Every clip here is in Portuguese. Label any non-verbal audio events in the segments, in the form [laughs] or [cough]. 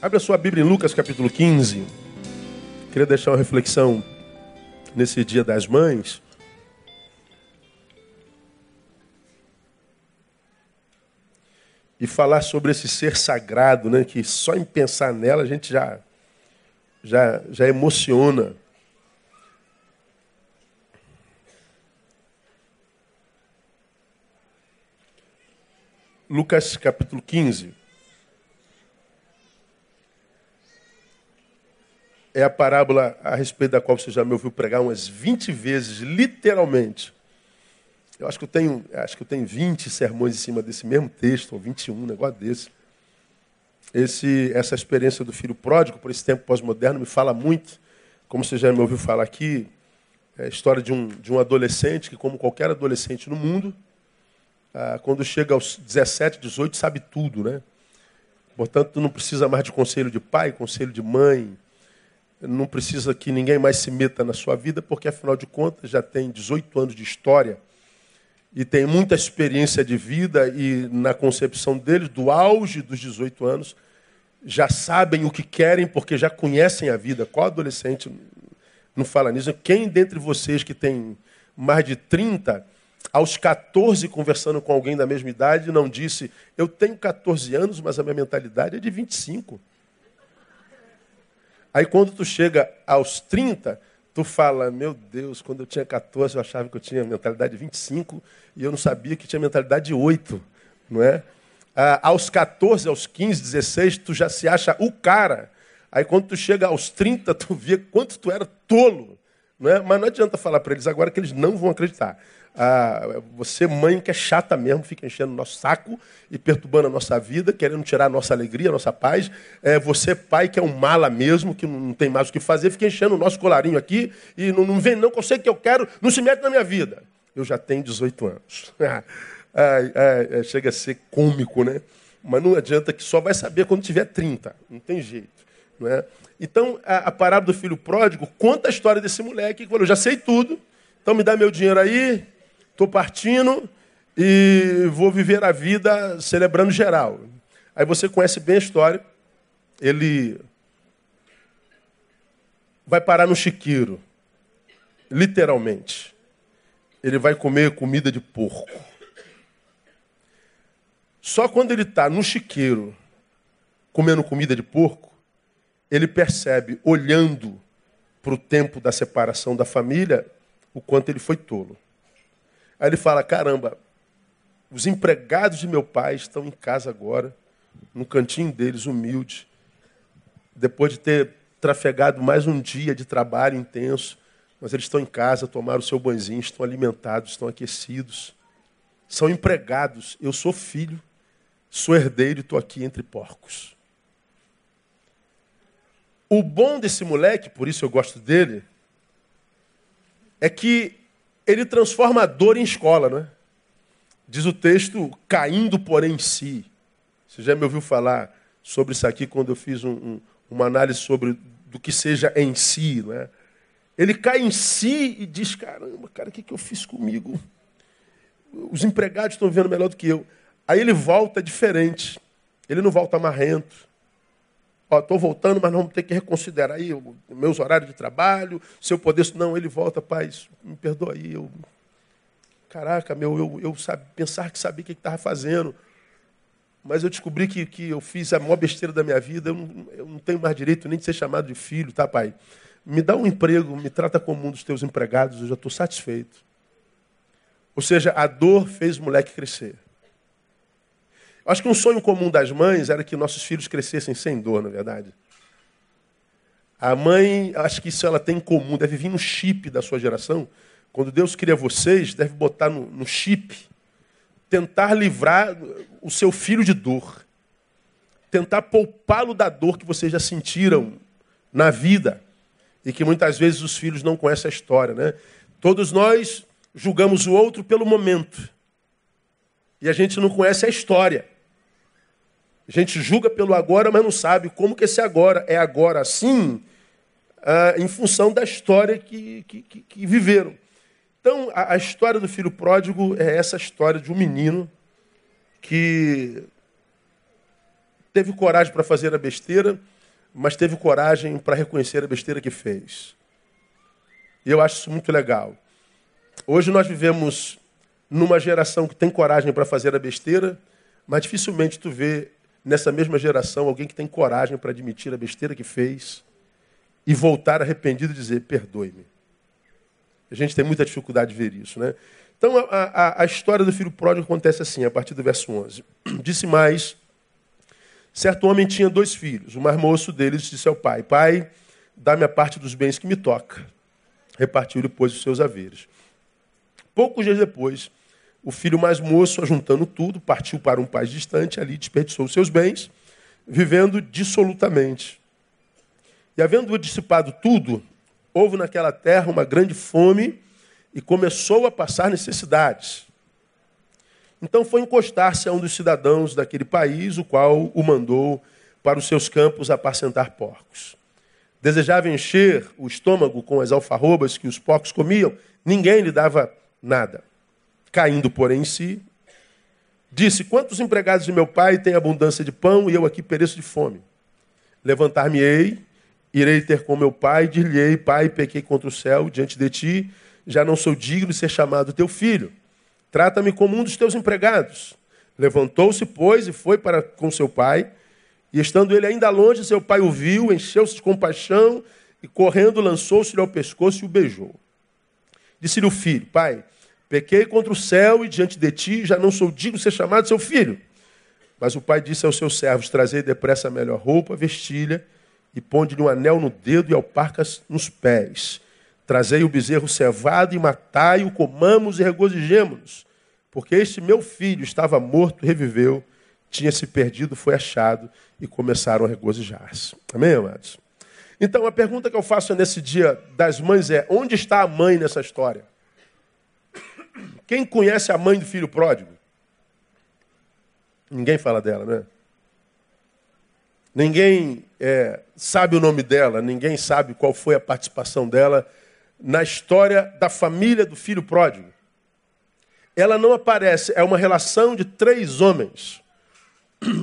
Abre a sua Bíblia em Lucas capítulo 15. Queria deixar uma reflexão nesse dia das mães. E falar sobre esse ser sagrado, né, que só em pensar nela a gente já, já, já emociona. Lucas capítulo 15. É a parábola a respeito da qual você já me ouviu pregar umas 20 vezes, literalmente. Eu acho que eu tenho, acho que eu tenho 20 sermões em cima desse mesmo texto, ou 21, um negócio desse. Esse, essa experiência do filho pródigo, por esse tempo pós-moderno, me fala muito, como você já me ouviu falar aqui, é a história de um, de um adolescente que, como qualquer adolescente no mundo, ah, quando chega aos 17, 18, sabe tudo, né? Portanto, não precisa mais de conselho de pai, conselho de mãe, não precisa que ninguém mais se meta na sua vida, porque afinal de contas já tem 18 anos de história e tem muita experiência de vida e na concepção deles, do auge dos 18 anos, já sabem o que querem porque já conhecem a vida. Qual adolescente não fala nisso? Quem dentre vocês que tem mais de 30, aos 14 conversando com alguém da mesma idade, não disse: "Eu tenho 14 anos, mas a minha mentalidade é de 25"? Aí quando tu chega aos 30, tu fala, meu Deus, quando eu tinha 14 eu achava que eu tinha mentalidade de 25 e eu não sabia que tinha mentalidade de 8, não é? Ah, aos 14, aos 15, 16, tu já se acha o cara. Aí quando tu chega aos 30, tu vê quanto tu era tolo. Não é? Mas não adianta falar para eles agora que eles não vão acreditar. Ah, você, mãe, que é chata mesmo, fica enchendo o nosso saco e perturbando a nossa vida, querendo tirar a nossa alegria, a nossa paz. É, você, pai, que é um mala mesmo, que não tem mais o que fazer, fica enchendo o nosso colarinho aqui e não, não vem, não, que eu sei que eu quero, não se mete na minha vida. Eu já tenho 18 anos. [laughs] é, chega a ser cômico, né? Mas não adianta que só vai saber quando tiver 30. Não tem jeito. Não é? Então, a, a parábola do filho pródigo conta a história desse moleque que falou: já sei tudo, então me dá meu dinheiro aí, estou partindo e vou viver a vida celebrando geral. Aí você conhece bem a história. Ele vai parar no chiqueiro, literalmente. Ele vai comer comida de porco. Só quando ele está no chiqueiro, comendo comida de porco, ele percebe, olhando para o tempo da separação da família, o quanto ele foi tolo. Aí ele fala: caramba, os empregados de meu pai estão em casa agora, no cantinho deles, humilde, depois de ter trafegado mais um dia de trabalho intenso, mas eles estão em casa, tomaram o seu banzinho, estão alimentados, estão aquecidos, são empregados. Eu sou filho, sou herdeiro e estou aqui entre porcos. O bom desse moleque, por isso eu gosto dele, é que ele transforma a dor em escola, não é? Diz o texto, caindo, porém, em si. Você já me ouviu falar sobre isso aqui quando eu fiz um, um, uma análise sobre do que seja em si, não é? Ele cai em si e diz: caramba, cara, o que, que eu fiz comigo? Os empregados estão vendo melhor do que eu. Aí ele volta diferente. Ele não volta marrento. Estou voltando, mas vamos ter que reconsiderar aí os meus horários de trabalho, se eu poder. Não, ele volta, pai, me perdoa aí. Eu... Caraca, meu, eu, eu sabe, pensar que sabia o que estava fazendo. Mas eu descobri que, que eu fiz a maior besteira da minha vida. Eu não, eu não tenho mais direito nem de ser chamado de filho, tá, pai? Me dá um emprego, me trata como um dos teus empregados, eu já estou satisfeito. Ou seja, a dor fez o moleque crescer. Acho que um sonho comum das mães era que nossos filhos crescessem sem dor, na verdade. A mãe, acho que isso ela tem em comum, deve vir no chip da sua geração. Quando Deus cria vocês, deve botar no, no chip, tentar livrar o seu filho de dor, tentar poupá-lo da dor que vocês já sentiram na vida e que muitas vezes os filhos não conhecem a história, né? Todos nós julgamos o outro pelo momento e a gente não conhece a história. A gente julga pelo agora, mas não sabe como que esse agora é agora assim, em função da história que, que, que, que viveram. Então, a, a, história do filho pródigo é essa história de um menino que teve coragem para fazer a besteira, mas teve coragem para reconhecer a besteira que fez. E eu acho isso muito legal. Hoje nós vivemos numa geração que tem coragem para fazer a besteira, mas dificilmente tu vê nessa mesma geração alguém que tem coragem para admitir a besteira que fez e voltar arrependido e dizer: perdoe-me. A gente tem muita dificuldade de ver isso, né? Então a, a, a história do filho pródigo acontece assim, a partir do verso 11. [clears throat] Disse mais: certo homem tinha dois filhos. O mais moço deles disse ao pai: Pai, dá-me a parte dos bens que me toca. Repartiu-lhe, pois, os seus haveres. Poucos dias depois, o filho mais moço, ajuntando tudo, partiu para um país distante, ali desperdiçou seus bens, vivendo dissolutamente. E havendo dissipado tudo, houve naquela terra uma grande fome e começou a passar necessidades. Então foi encostar-se a um dos cidadãos daquele país, o qual o mandou para os seus campos apacentar porcos. Desejava encher o estômago com as alfarrobas que os porcos comiam, ninguém lhe dava nada. Caindo, porém, em si, disse: Quantos empregados de meu pai têm abundância de pão e eu aqui pereço de fome? Levantar-me-ei, irei ter com meu pai, dir-lhe-ei: Pai, pequei contra o céu diante de ti, já não sou digno de ser chamado teu filho. Trata-me como um dos teus empregados. Levantou-se, pois, e foi para com seu pai. E estando ele ainda longe, seu pai o viu, encheu-se de compaixão e, correndo, lançou-se-lhe ao pescoço e o beijou. Disse-lhe o filho: Pai, Pequei contra o céu e diante de ti já não sou digno de ser chamado seu filho. Mas o pai disse aos seus servos: Trazei depressa a melhor roupa, vestilha, e ponde-lhe um anel no dedo e alparcas nos pés. Trazei o bezerro cevado e matai-o, comamos e regozijemos-nos. Porque este meu filho estava morto, reviveu, tinha se perdido, foi achado, e começaram a regozijar-se. Amém, amados? Então, a pergunta que eu faço nesse dia das mães é: onde está a mãe nessa história? Quem conhece a mãe do filho pródigo? Ninguém fala dela, né? Ninguém é, sabe o nome dela, ninguém sabe qual foi a participação dela na história da família do filho pródigo. Ela não aparece, é uma relação de três homens: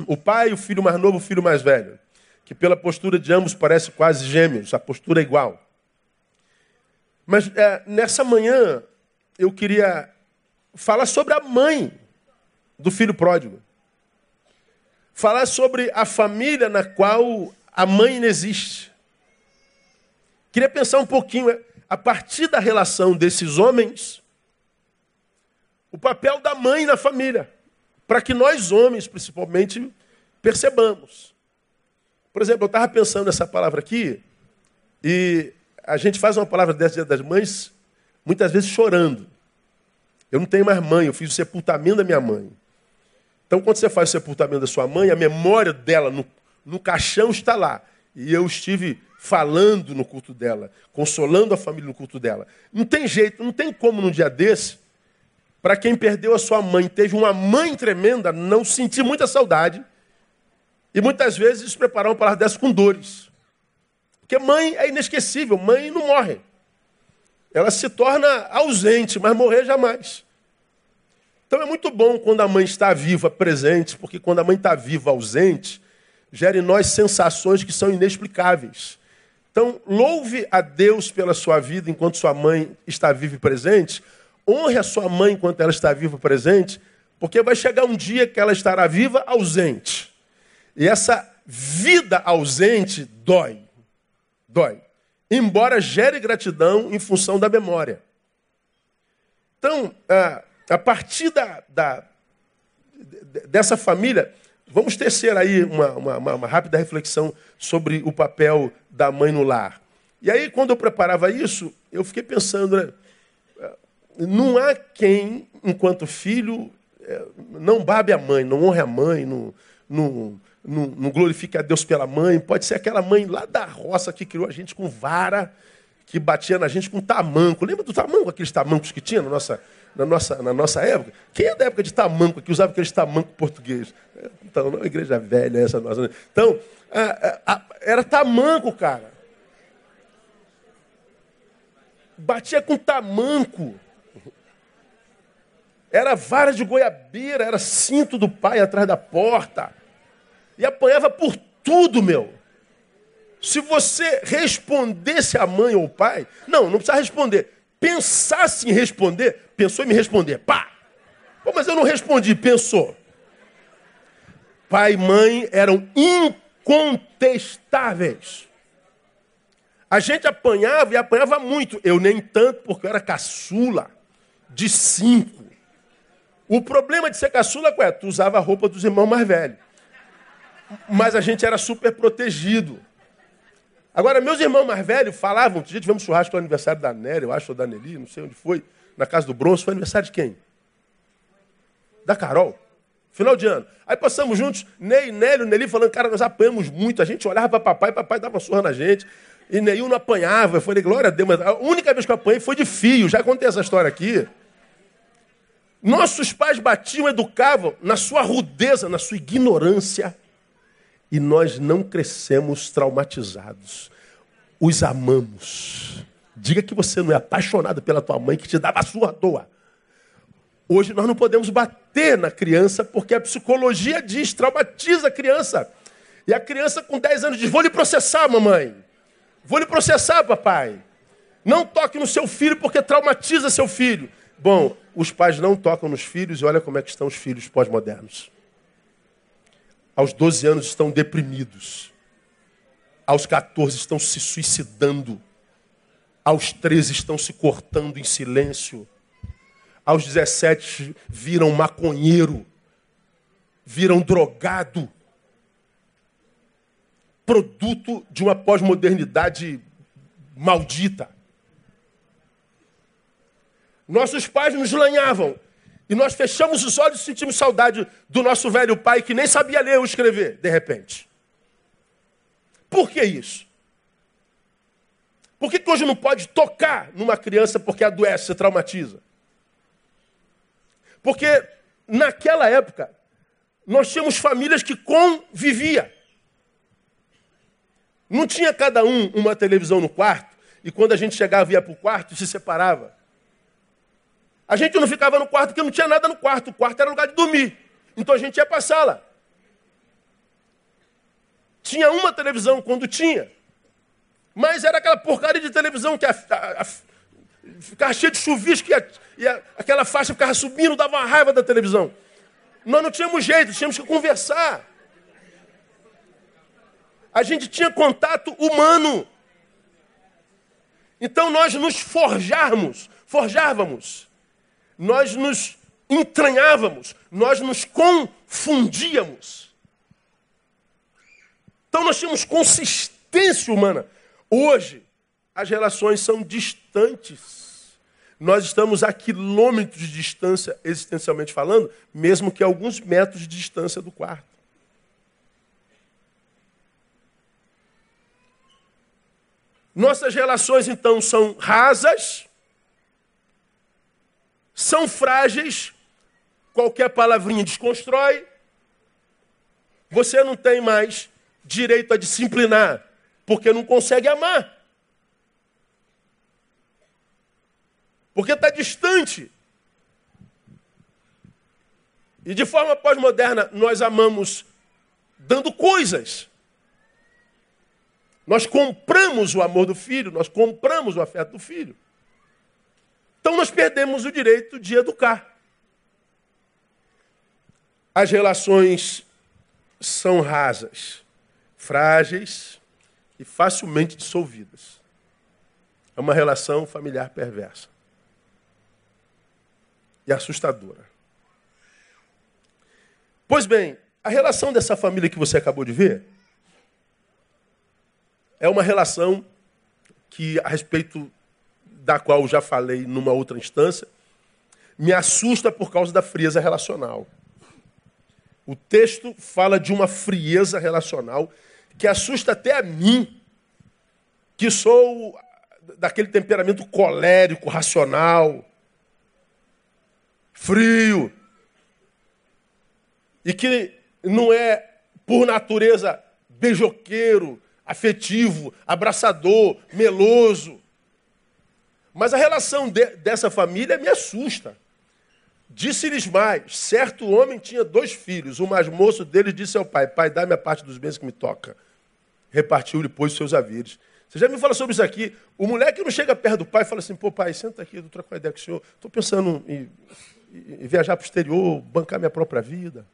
o pai, o filho mais novo, o filho mais velho, que pela postura de ambos parece quase gêmeos, a postura é igual. Mas é, nessa manhã eu queria falar sobre a mãe do filho pródigo. Falar sobre a família na qual a mãe não existe. Queria pensar um pouquinho, é, a partir da relação desses homens, o papel da mãe na família, para que nós homens, principalmente, percebamos. Por exemplo, eu estava pensando nessa palavra aqui, e a gente faz uma palavra dessa Dia das Mães, muitas vezes chorando. Eu não tenho mais mãe, eu fiz o sepultamento da minha mãe. Então, quando você faz o sepultamento da sua mãe, a memória dela no, no caixão está lá. E eu estive falando no culto dela, consolando a família no culto dela. Não tem jeito, não tem como num dia desse, para quem perdeu a sua mãe, teve uma mãe tremenda, não sentir muita saudade. E muitas vezes preparar uma palavra dessa com dores. Porque mãe é inesquecível, mãe não morre ela se torna ausente, mas morrer jamais. Então é muito bom quando a mãe está viva, presente, porque quando a mãe está viva, ausente, gera em nós sensações que são inexplicáveis. Então, louve a Deus pela sua vida enquanto sua mãe está viva e presente. Honre a sua mãe enquanto ela está viva e presente, porque vai chegar um dia que ela estará viva, ausente. E essa vida ausente dói. Dói embora gere gratidão em função da memória. Então, a partir da, da, dessa família, vamos tecer aí uma, uma, uma, rápida reflexão sobre o papel da mãe no lar. E aí, quando eu preparava isso, eu fiquei pensando, né, não há quem, enquanto filho, é, não babe a mãe, não honre a mãe, não, não, não, não glorifique a Deus pela mãe. Pode ser aquela mãe lá da roça que criou a gente com vara, que batia na gente com tamanco. Lembra do tamanco, aqueles tamancos que tinha na nossa, na nossa, na nossa época? Quem é da época de tamanco que usava aqueles tamanco português? Então, não é igreja velha essa nossa. Né? Então, era tamanco, cara. Batia com tamanco. Era vara de goiabeira, era cinto do pai atrás da porta. E apanhava por tudo, meu. Se você respondesse a mãe ou o pai, não, não precisa responder. Pensasse em responder, pensou em me responder. Pá! Pô, mas eu não respondi, pensou. Pai e mãe eram incontestáveis. A gente apanhava e apanhava muito. Eu nem tanto, porque eu era caçula de cinco. O problema de ser caçula é tu usava a roupa dos irmãos mais velhos. Mas a gente era super protegido. Agora, meus irmãos mais velhos falavam, um dia tivemos churrasco no aniversário da Néria, eu acho, ou da Nelly, não sei onde foi, na casa do Bronze, foi aniversário de quem? Da Carol. Final de ano. Aí passamos juntos, Ney, Nélio, Nelly falando, cara, nós apanhamos muito. A gente olhava para papai, papai dava surra na gente. E Neil não apanhava. Eu falei, glória a Deus, mas a única vez que eu apanhei foi de fio. Já contei essa história aqui. Nossos pais batiam, educavam na sua rudeza, na sua ignorância. E nós não crescemos traumatizados. Os amamos. Diga que você não é apaixonado pela tua mãe que te dava a sua toa. Hoje nós não podemos bater na criança porque a psicologia diz, traumatiza a criança. E a criança com 10 anos diz: Vou lhe processar, mamãe. Vou lhe processar, papai. Não toque no seu filho porque traumatiza seu filho. Bom, os pais não tocam nos filhos e olha como é que estão os filhos pós-modernos. Aos 12 anos estão deprimidos. Aos 14 estão se suicidando. Aos 13 estão se cortando em silêncio. Aos 17 viram maconheiro. Viram drogado produto de uma pós-modernidade maldita. Nossos pais nos lanhavam. E nós fechamos os olhos e sentimos saudade do nosso velho pai que nem sabia ler ou escrever, de repente. Por que isso? Por que, que hoje não pode tocar numa criança porque adoece, traumatiza? Porque naquela época nós tínhamos famílias que conviviam. Não tinha cada um uma televisão no quarto, e quando a gente chegava ia para o quarto se separava. A gente não ficava no quarto porque não tinha nada no quarto, o quarto era lugar de dormir. Então a gente ia para a sala. Tinha uma televisão quando tinha, mas era aquela porcaria de televisão que a, a, a, ficava cheia de chuvisco e, e aquela faixa ficava subindo, dava uma raiva da televisão. Nós não tínhamos jeito, tínhamos que conversar a gente tinha contato humano. Então nós nos forjarmos, forjávamos, nós nos entranhávamos, nós nos confundíamos. Então nós tínhamos consistência humana. Hoje, as relações são distantes. Nós estamos a quilômetros de distância, existencialmente falando, mesmo que alguns metros de distância do quarto. Nossas relações, então, são rasas, são frágeis, qualquer palavrinha desconstrói. Você não tem mais direito a disciplinar, porque não consegue amar. Porque está distante. E de forma pós-moderna, nós amamos dando coisas. Nós compramos o amor do filho, nós compramos o afeto do filho. Então nós perdemos o direito de educar. As relações são rasas, frágeis e facilmente dissolvidas. É uma relação familiar perversa e assustadora. Pois bem, a relação dessa família que você acabou de ver é uma relação que, a respeito da qual já falei numa outra instância, me assusta por causa da frieza relacional. O texto fala de uma frieza relacional que assusta até a mim, que sou daquele temperamento colérico, racional, frio, e que não é, por natureza, beijoqueiro, afetivo, abraçador, meloso. Mas a relação de, dessa família me assusta. Disse-lhes mais: certo homem tinha dois filhos. O mais moço deles disse ao pai: Pai, dá-me a parte dos bens que me toca. Repartiu-lhe, pois, seus haveres. Você já me fala sobre isso aqui. O moleque não chega perto do pai e fala assim: Pô, pai, senta aqui, eu trocar uma ideia com o senhor. Estou pensando em, em viajar para o exterior, bancar minha própria vida.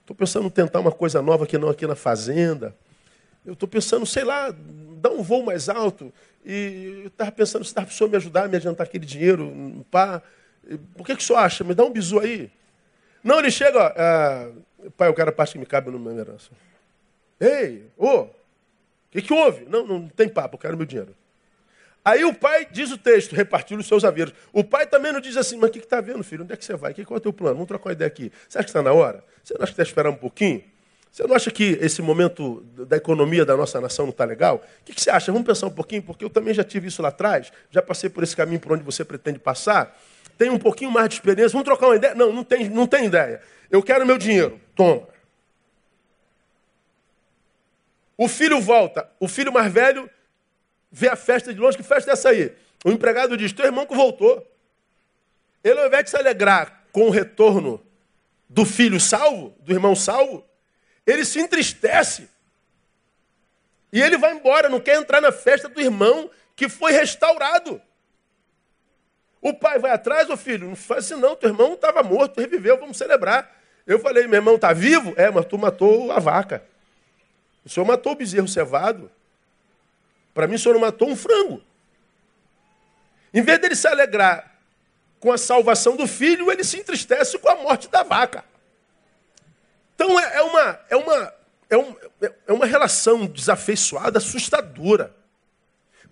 Estou pensando em tentar uma coisa nova que não aqui na fazenda. Eu estou pensando, sei lá, dar um voo mais alto. E eu estava pensando se dá para o senhor me ajudar, me adiantar aquele dinheiro. Pá. Por que, que o senhor acha? Me dá um bizu aí. Não, ele chega, ó, ah, pai, eu quero a parte que me cabe no meu herança. Ei, ô, o que, que houve? Não, não tem papo, eu quero meu dinheiro. Aí o pai diz o texto, repartiu os seus haveres. O pai também não diz assim, mas o que está vendo, filho? Onde é que você vai? Qual é o teu plano? Vamos trocar uma ideia aqui. Você acha que está na hora? Você não acha que está esperando um pouquinho? Você não acha que esse momento da economia da nossa nação não está legal? O que, que, você acha? Vamos pensar um pouquinho, porque eu também já tive isso lá atrás, já passei por esse caminho por onde você pretende passar. Tem um pouquinho mais de experiência, vamos trocar uma ideia? Não, não tem, não tem ideia. Eu quero meu dinheiro. Toma. O filho volta. O filho mais velho vê a festa de longe. Que festa é essa aí? O empregado diz: Teu irmão que voltou. Ele, ao invés de se alegrar com o retorno do filho salvo, do irmão salvo, ele se entristece. E ele vai embora, não quer entrar na festa do irmão que foi restaurado. O pai vai atrás, ô filho, não faz assim não, teu irmão estava morto, reviveu, vamos celebrar. Eu falei, meu irmão está vivo? É, mas tu matou a vaca. O senhor matou o bezerro cevado. Para mim, o senhor não matou um frango. Em vez dele se alegrar com a salvação do filho, ele se entristece com a morte da vaca. Então é, é uma, é uma, é, um, é uma relação desafeiçoada, assustadora.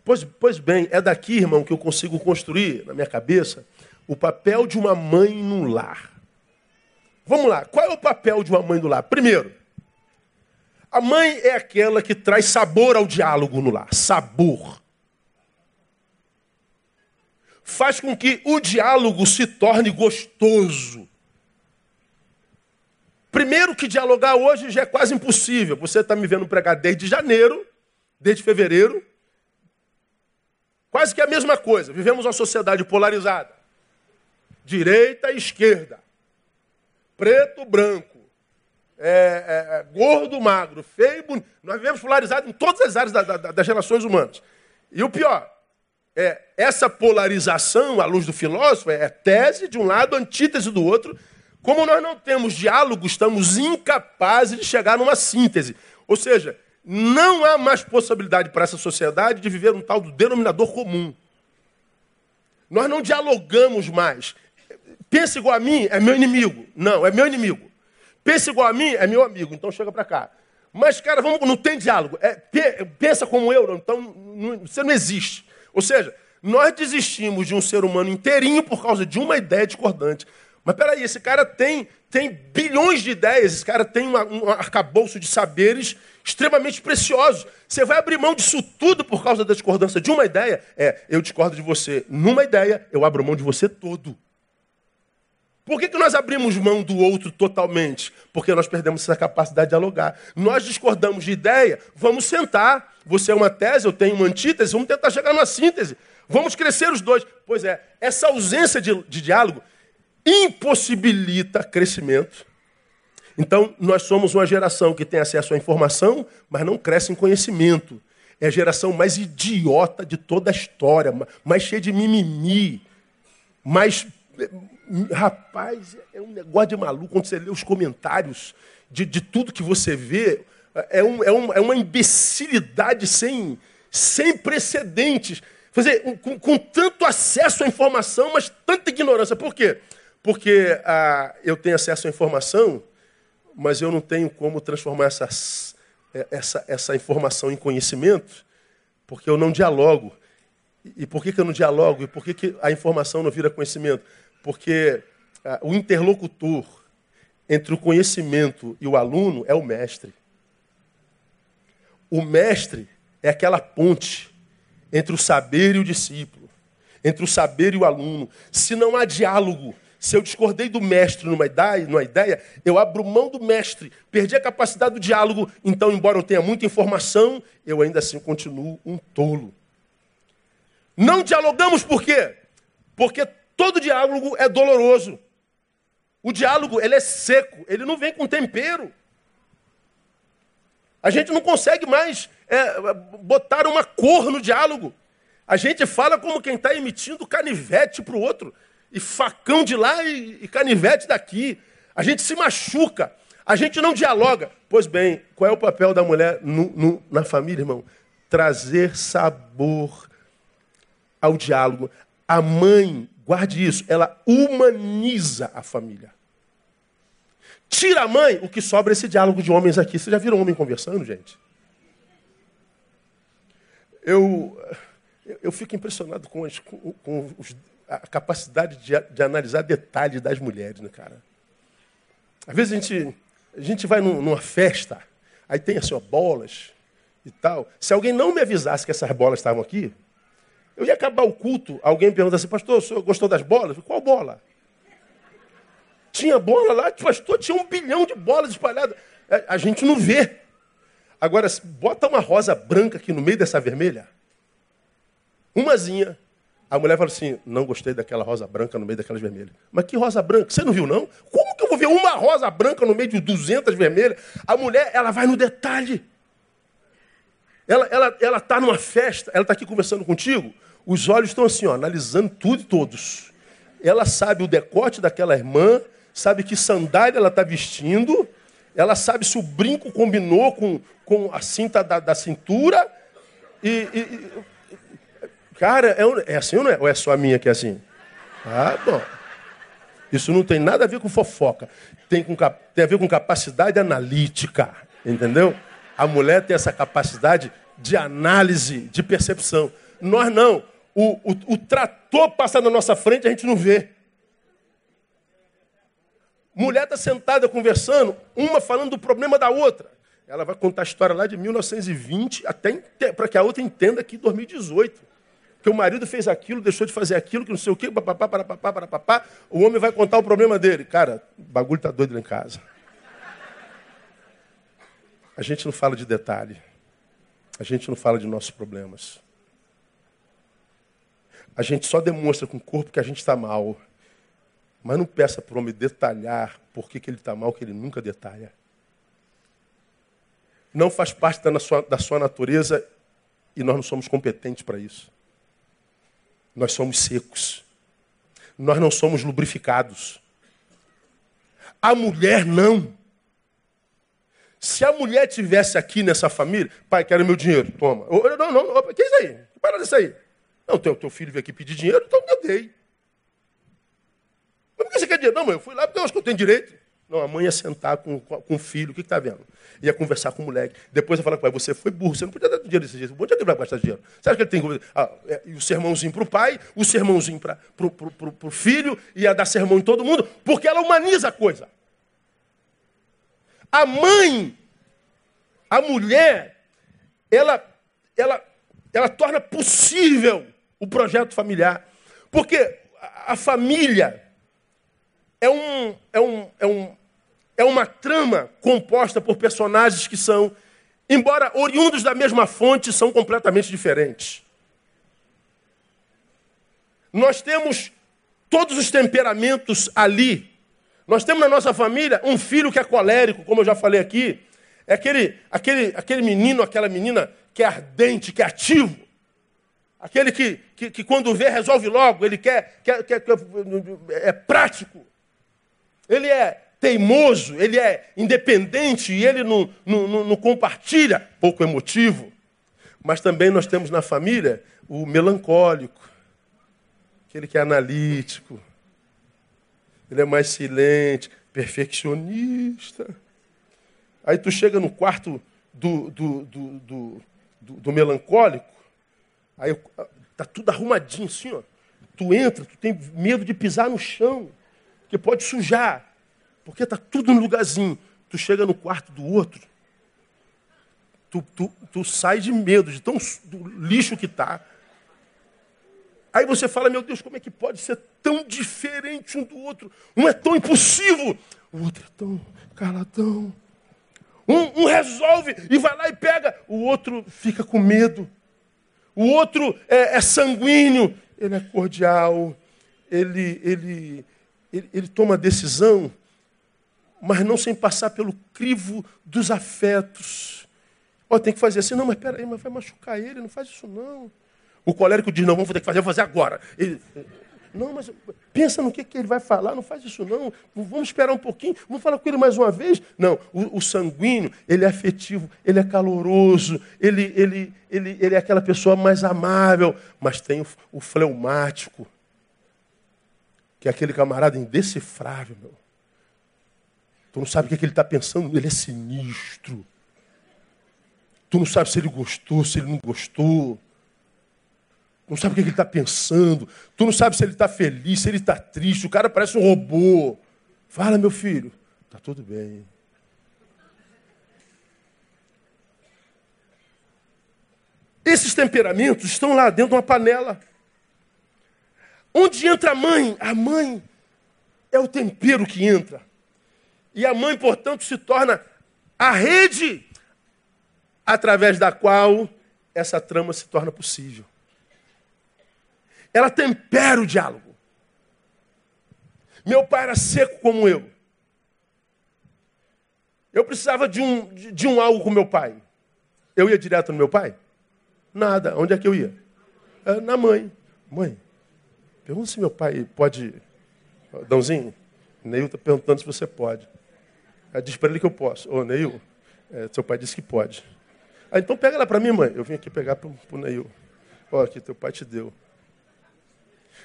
Pois, pois bem, é daqui, irmão, que eu consigo construir na minha cabeça o papel de uma mãe no lar. Vamos lá, qual é o papel de uma mãe no lar? Primeiro, a mãe é aquela que traz sabor ao diálogo no lar. Sabor. Faz com que o diálogo se torne gostoso. Primeiro que dialogar hoje já é quase impossível. Você está me vendo pregar desde janeiro, desde fevereiro. Quase que a mesma coisa. Vivemos uma sociedade polarizada. Direita e esquerda. Preto, branco. É, é, é, gordo, magro. Feio, bonito. Nós vivemos polarizados em todas as áreas da, da, das relações humanas. E o pior, é essa polarização, à luz do filósofo, é tese de um lado, antítese do outro, como nós não temos diálogo, estamos incapazes de chegar numa síntese. Ou seja, não há mais possibilidade para essa sociedade de viver um tal do denominador comum. Nós não dialogamos mais. Pensa igual a mim, é meu inimigo. Não, é meu inimigo. Pensa igual a mim, é meu amigo. Então chega para cá. Mas, cara, vamos, não tem diálogo. É, pensa como eu, então não, você não existe. Ou seja, nós desistimos de um ser humano inteirinho por causa de uma ideia discordante. Mas peraí, esse cara tem, tem bilhões de ideias, esse cara tem uma, um arcabouço de saberes extremamente preciosos. Você vai abrir mão disso tudo por causa da discordância de uma ideia? É, eu discordo de você numa ideia, eu abro mão de você todo. Por que, que nós abrimos mão do outro totalmente? Porque nós perdemos essa capacidade de dialogar. Nós discordamos de ideia, vamos sentar. Você é uma tese, eu tenho uma antítese, vamos tentar chegar numa síntese. Vamos crescer os dois. Pois é, essa ausência de, de diálogo impossibilita crescimento. Então, nós somos uma geração que tem acesso à informação, mas não cresce em conhecimento. É a geração mais idiota de toda a história, mais cheia de mimimi, mais. Rapaz, é um negócio de maluco quando você lê os comentários de, de tudo que você vê. É, um, é, um, é uma imbecilidade sem, sem precedentes. Quer dizer, com, com tanto acesso à informação, mas tanta ignorância. Por quê? Porque ah, eu tenho acesso à informação, mas eu não tenho como transformar essas, essa, essa informação em conhecimento, porque eu não dialogo. E por que, que eu não dialogo? E por que, que a informação não vira conhecimento? Porque ah, o interlocutor entre o conhecimento e o aluno é o mestre. O mestre é aquela ponte entre o saber e o discípulo, entre o saber e o aluno. Se não há diálogo, se eu discordei do mestre numa ideia, numa ideia, eu abro mão do mestre, perdi a capacidade do diálogo, então, embora eu tenha muita informação, eu ainda assim continuo um tolo. Não dialogamos por quê? Porque todo diálogo é doloroso. O diálogo, ele é seco, ele não vem com tempero. A gente não consegue mais é, botar uma cor no diálogo. A gente fala como quem está emitindo canivete para o outro. E facão de lá e, e canivete daqui. A gente se machuca. A gente não dialoga. Pois bem, qual é o papel da mulher no, no, na família, irmão? Trazer sabor ao diálogo. A mãe, guarde isso, ela humaniza a família. Tira a mãe, o que sobra é esse diálogo de homens aqui. Vocês já viram homem conversando, gente? Eu, eu fico impressionado com, as, com, com os, a capacidade de, de, analisar detalhes das mulheres, né, cara? Às vezes a gente, a gente vai num, numa festa, aí tem assim, ó, bolas e tal. Se alguém não me avisasse que essas bolas estavam aqui, eu ia acabar o culto, alguém pergunta assim, pastor, o senhor gostou das bolas? Qual bola? Tinha bola lá, pastor, tinha um bilhão de bolas espalhadas. É, a gente não vê. Agora, bota uma rosa branca aqui no meio dessa vermelha. Umazinha. A mulher fala assim: não gostei daquela rosa branca no meio daquelas vermelhas. Mas que rosa branca? Você não viu, não? Como que eu vou ver uma rosa branca no meio de 200 vermelhas? A mulher, ela vai no detalhe. Ela está ela, ela tá numa festa, ela está aqui conversando contigo. Os olhos estão assim, ó, analisando tudo e todos. Ela sabe o decote daquela irmã, sabe que sandália ela está vestindo, ela sabe se o brinco combinou com, com a cinta da, da cintura. E, e, cara, é, é, assim ou não é? Ou é só a minha que é assim? Ah, bom. Isso não tem nada a ver com fofoca. Tem, com, tem a ver com capacidade analítica. Entendeu? A mulher tem essa capacidade de análise, de percepção. Nós não. O, o, o trator passa na nossa frente a gente não vê. Mulher está sentada conversando, uma falando do problema da outra. Ela vai contar a história lá de 1920, até para que a outra entenda que 2018. Que o marido fez aquilo, deixou de fazer aquilo, que não sei o quê, papapá, papapá, papapá. O homem vai contar o problema dele. Cara, o bagulho está doido lá em casa. A gente não fala de detalhe. A gente não fala de nossos problemas. A gente só demonstra com o corpo que a gente está mal. Mas não peça para o homem detalhar por que, que ele está mal, que ele nunca detalha. Não faz parte da sua, da sua natureza e nós não somos competentes para isso. Nós somos secos. Nós não somos lubrificados. A mulher não. Se a mulher tivesse aqui nessa família, pai, quero meu dinheiro, toma. Não, não, não, que é isso aí? Para disso aí. Não, teu, teu filho veio aqui pedir dinheiro, então eu dei. Mas por que você quer dinheiro? Não, mãe, eu fui lá porque eu acho que eu tenho direito. Não, a mãe ia sentar com, com o filho, o que está vendo? Ia conversar com o moleque. Depois ia falar com o pai, você foi burro, você não podia dar dinheiro desse jeito. Onde é que ele vai gastar dinheiro? Você acha que ele tem ah, é, e o sermãozinho para o pai, o sermãozinho para o filho, ia dar sermão em todo mundo, porque ela humaniza a coisa. A mãe, a mulher, ela, ela, ela torna possível o projeto familiar. Porque a família é, um, é, um, é, um, é uma trama composta por personagens que são, embora oriundos da mesma fonte, são completamente diferentes. Nós temos todos os temperamentos ali. Nós temos na nossa família um filho que é colérico, como eu já falei aqui. É aquele, aquele, aquele menino, aquela menina que é ardente, que é ativo. Aquele que, que, que quando vê, resolve logo. Ele quer, quer, quer, quer é prático ele é teimoso, ele é independente e ele não, não, não, compartilha, pouco emotivo. Mas também nós temos na família o melancólico, aquele que é analítico, ele é mais silente, perfeccionista. Aí tu chega no quarto do, do, do, do, melancólico, aí tá tudo arrumadinho assim, ó. Tu entra, tu tem medo de pisar no chão que pode sujar, porque está tudo no lugarzinho. Tu chega no quarto do outro, tu, tu, tu sai de medo, de tão do lixo que está. Aí você fala, meu Deus, como é que pode ser tão diferente um do outro? Um é tão impulsivo, o outro é tão caladão. Um, um, resolve e vai lá e pega, o outro fica com medo. O outro é, é sanguíneo, ele é cordial, ele, ele ele, ele toma decisão, mas não sem passar pelo crivo dos afetos. Ó, tem que fazer assim, não, mas peraí, mas vai machucar ele, não faz isso não. O colérico diz, não, vamos ter que fazer, vou fazer agora. Ele, não, mas pensa no que, que ele vai falar, não faz isso não. Vamos esperar um pouquinho, vamos falar com ele mais uma vez. Não, o, o sanguíneo, ele é afetivo, ele é caloroso, ele, ele, ele, ele é aquela pessoa mais amável, mas tem o, o fleumático, que é aquele camarada indecifrável, meu. Tu não sabe o que, que ele está pensando, ele é sinistro. Tu não sabe se ele gostou, se ele não gostou não sabe o que ele está pensando, tu não sabe se ele está feliz, se ele está triste, o cara parece um robô. Fala, meu filho, está tudo bem. Esses temperamentos estão lá dentro de uma panela. Onde entra a mãe? A mãe é o tempero que entra. E a mãe, portanto, se torna a rede através da qual essa trama se torna possível. Ela tempera o diálogo. Meu pai era seco como eu. Eu precisava de um, de, um algo com meu pai. Eu ia direto no meu pai? Nada. Onde é que eu ia? É, na mãe. Mãe, pergunta se meu pai pode. Dãozinho, Neil está perguntando se você pode. Aí diz para ele que eu posso. Ô, Neil, é, seu pai disse que pode. Ah, então pega lá para mim, mãe. Eu vim aqui pegar para o Neil. Ó, aqui, teu pai te deu.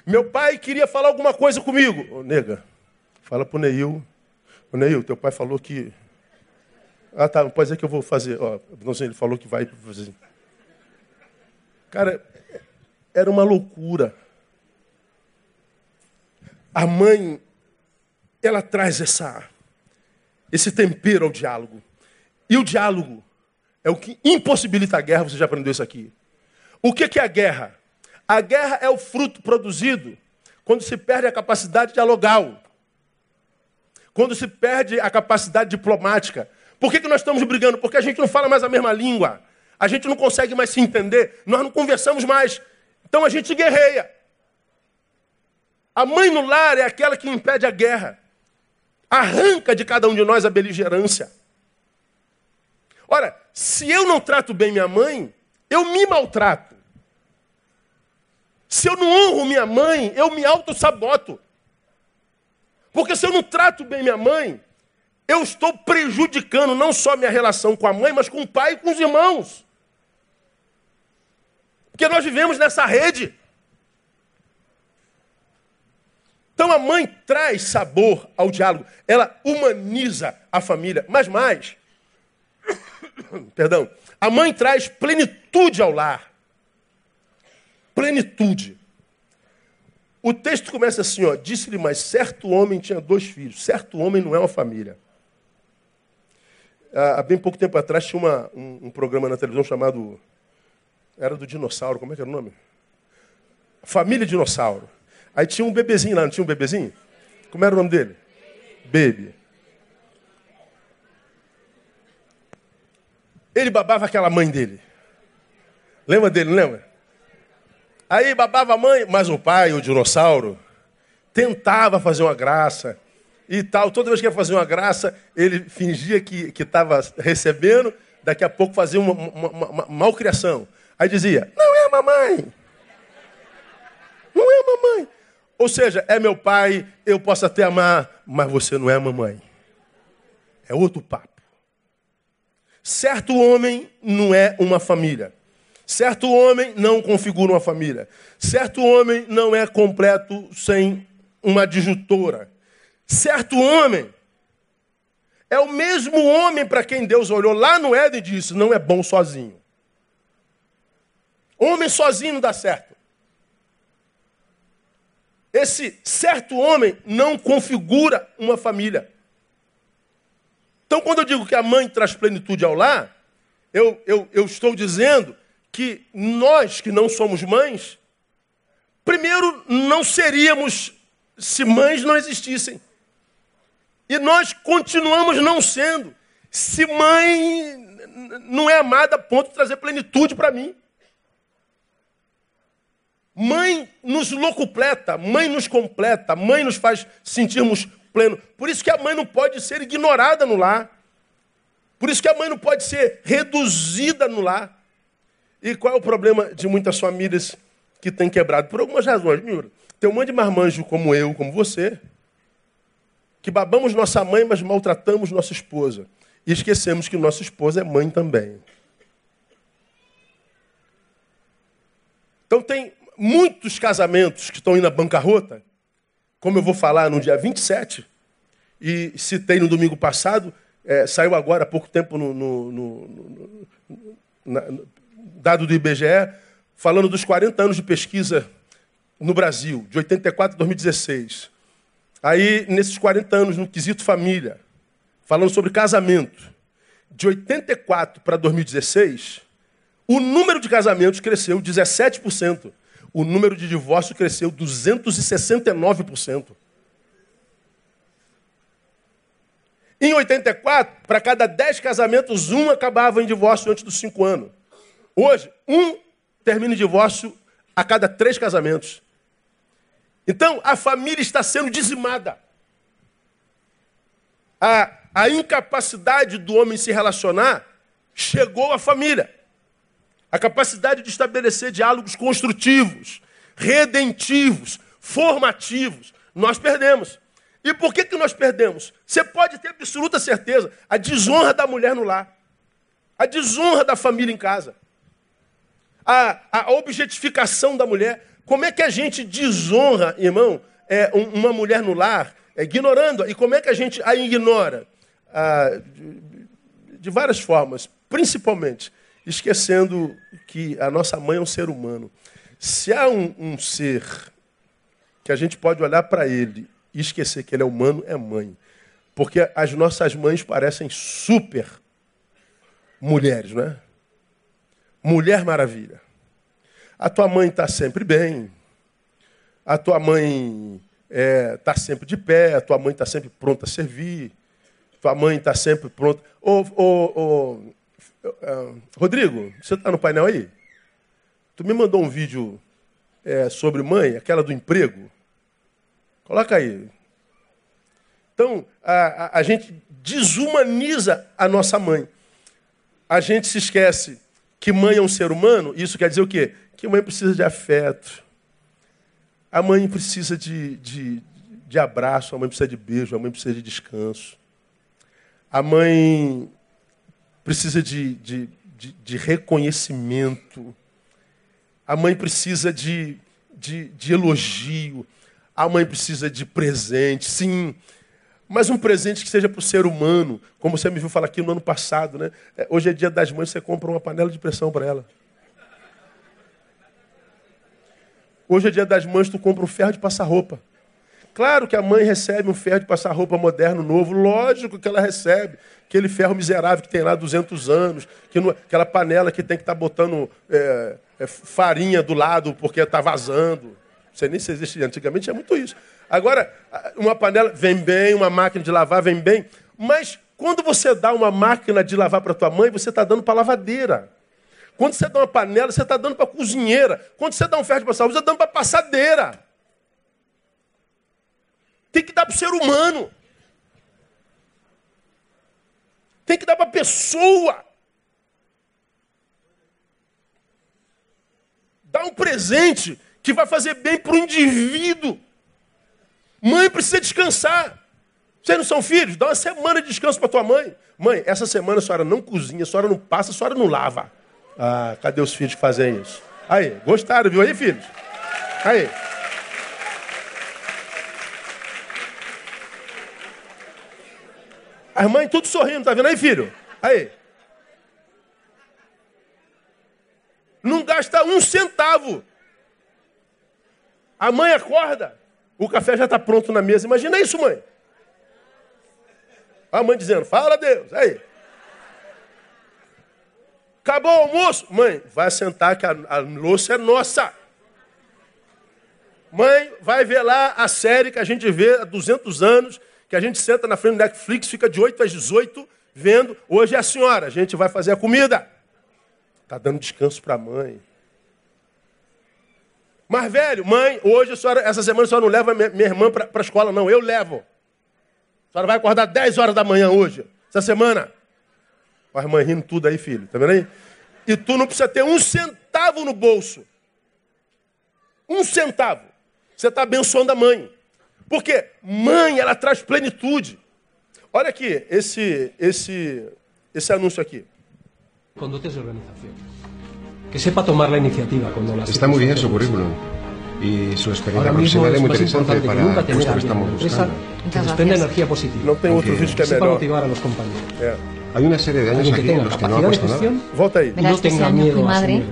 Meu pai queria falar alguma coisa comigo. Ô, nega, fala pro Neil. Ô, Neil, teu pai falou que. Ah, tá, pode dizer que eu vou fazer. Ó, não sei, ele falou que vai fazer. Cara, era uma loucura. A mãe, ela traz essa, esse tempero ao diálogo. E o diálogo é o que impossibilita a guerra, você já aprendeu isso aqui. O que é a guerra? A guerra é o fruto produzido quando se perde a capacidade dialogal, quando se perde a capacidade diplomática. Por que, que nós estamos brigando? Porque a gente não fala mais a mesma língua, a gente não consegue mais se entender, nós não conversamos mais, então a gente guerreia. A mãe no lar é aquela que impede a guerra, arranca de cada um de nós a beligerância. Ora, se eu não trato bem minha mãe, eu me maltrato. Se eu não honro minha mãe, eu me auto-saboto. Porque se eu não trato bem minha mãe, eu estou prejudicando não só minha relação com a mãe, mas com o pai e com os irmãos. Porque nós vivemos nessa rede. Então a mãe traz sabor ao diálogo, ela humaniza a família, mas mais, [coughs] perdão, a mãe traz plenitude ao lar plenitude. O texto começa assim, ó, disse-lhe, mas certo homem tinha dois filhos. Certo homem não é uma família. Há bem pouco tempo atrás tinha uma, um, um, programa na televisão chamado. Era do dinossauro, como é que era o nome? Família Dinossauro. Aí tinha um bebezinho lá, não tinha um bebezinho? Como era o nome dele? Baby. Ele babava aquela mãe dele. Lembra dele, lembra? Aí babava a mãe, mas o pai, o dinossauro, tentava fazer uma graça e tal. Toda vez que ia fazer uma graça, ele fingia que estava recebendo, daqui a pouco fazia uma, uma, uma, uma malcriação. Aí dizia, não é a mamãe. Não é a mamãe. Ou seja, é meu pai, eu posso até amar, mas você não é mamãe. É outro papo. Certo homem não é uma família. Certo homem não configura uma família. Certo homem não é completo sem uma adjutora. Certo homem é o mesmo homem para quem Deus olhou lá no Éden e disse: não é bom sozinho. Homem sozinho não dá certo. Esse certo homem não configura uma família. Então, quando eu digo que a mãe traz plenitude ao lar, eu, eu, eu estou dizendo que nós que não somos mães, primeiro não seríamos se mães não existissem. E nós continuamos não sendo se mãe não é amada a ponto de trazer plenitude para mim. Mãe nos locupleta, mãe nos completa, mãe nos faz sentirmos pleno. Por isso que a mãe não pode ser ignorada no lar. Por isso que a mãe não pode ser reduzida no lar. E qual é o problema de muitas famílias que têm quebrado? Por algumas razões, Miura. Tem um monte de marmanjo como eu, como você, que babamos nossa mãe, mas maltratamos nossa esposa. E esquecemos que nossa esposa é mãe também. Então tem muitos casamentos que estão indo à bancarrota, como eu vou falar no dia 27, e citei no domingo passado, é, saiu agora há pouco tempo no, no, no, na, dado do IBGE, falando dos 40 anos de pesquisa no Brasil, de 84 a 2016. Aí, nesses 40 anos, no quesito família, falando sobre casamento, de 84 para 2016, o número de casamentos cresceu 17% o número de divórcio cresceu 269%. Em 84, para cada 10 casamentos, um acabava em divórcio antes dos 5 anos. Hoje, um termina em divórcio a cada três casamentos. Então, a família está sendo dizimada. A, a incapacidade do homem se relacionar chegou à família. A capacidade de estabelecer diálogos construtivos, redentivos, formativos. Nós perdemos. E por que, que nós perdemos? Você pode ter absoluta certeza. A desonra da mulher no lar. A desonra da família em casa. A, a objetificação da mulher. Como é que a gente desonra, irmão, é, uma mulher no lar, é, ignorando? E como é que a gente a ignora? Ah, de, de várias formas. Principalmente esquecendo que a nossa mãe é um ser humano. Se há um, um ser que a gente pode olhar para ele e esquecer que ele é humano, é mãe. Porque as nossas mães parecem super mulheres, não é? Mulher maravilha. A tua mãe está sempre bem. A tua mãe está é, tá sempre de pé. A tua mãe está sempre pronta a servir. Tua mãe está sempre pronta. Ô, ô, ô, Uh, Rodrigo, você está no painel aí? Tu me mandou um vídeo é, sobre mãe, aquela do emprego. Coloca aí. Então, a, a, a gente desumaniza a nossa mãe. A gente se esquece que mãe é um ser humano. Isso quer dizer o quê? Que mãe precisa de afeto. A mãe precisa de, de, de abraço, a mãe precisa de beijo, a mãe precisa de descanso. A mãe precisa de, de, de, de reconhecimento. A mãe precisa de, de, de elogio. A mãe precisa de presente, sim. Mas um presente que seja para o ser humano, como você me viu falar aqui no ano passado, né? É, hoje é dia das mães, você compra uma panela de pressão para ela. Hoje é dia das mães, tu compra um ferro de passar roupa. Claro que a mãe recebe um ferro de passar roupa moderno, novo. Lógico que ela recebe. Aquele ferro miserável que tem lá 200 anos. Que não, aquela panela que tem que estar tá botando é, é, farinha do lado porque está vazando. Não sei nem se existe. Antigamente é muito isso. Agora, uma panela vem bem, uma máquina de lavar vem bem. Mas quando você dá uma máquina de lavar para tua mãe, você está dando para lavadeira. Quando você dá uma panela, você está dando para cozinheira. Quando você dá um ferro de passar roupa, você está dando para passadeira. Tem que dar para o ser humano. Tem que dar para a pessoa. Dá um presente que vai fazer bem para o indivíduo. Mãe precisa descansar. Vocês não são filhos? Dá uma semana de descanso para tua mãe. Mãe, essa semana a senhora não cozinha, a senhora não passa, a senhora não lava. Ah, cadê os filhos que fazem isso? Aí, gostaram, viu aí, filhos? Aí. As mães tudo sorrindo, tá vendo aí, filho? Aí. Não gasta um centavo. A mãe acorda, o café já está pronto na mesa. Imagina isso, mãe. A mãe dizendo, fala Deus. Aí. Acabou o almoço? Mãe, vai sentar que a, a louça é nossa. Mãe, vai ver lá a série que a gente vê há 200 anos que a gente senta na frente do Netflix, fica de 8 às 18 vendo. Hoje é a senhora, a gente vai fazer a comida. Está dando descanso para a mãe. Mais velho, mãe, hoje a senhora, essa semana a senhora não leva minha, minha irmã para a escola, não, eu levo. A senhora vai acordar 10 horas da manhã hoje, essa semana. Com as mães rindo tudo aí, filho, tá vendo aí? E tu não precisa ter um centavo no bolso. Um centavo. Você está abençoando a mãe. Porque mãe, ela traz plenitude. Olha aqui, esse, esse, esse anúncio aqui. Conductas de organización. Que sepa tomar la iniciativa cuando las Está muy bien su currículum y su experiencia Ahora mismo profesional es es muy más interesante importante que para nunca el puesto a que estamos buscando. que gracias. energía positiva. Não tem outro Ok. vídeo que é sepa melhor. motivar a los compañeros. É. Hay una serie de años aquí en los que no ha puesto nada. Volta aí. y Verás no tenga miedo a madre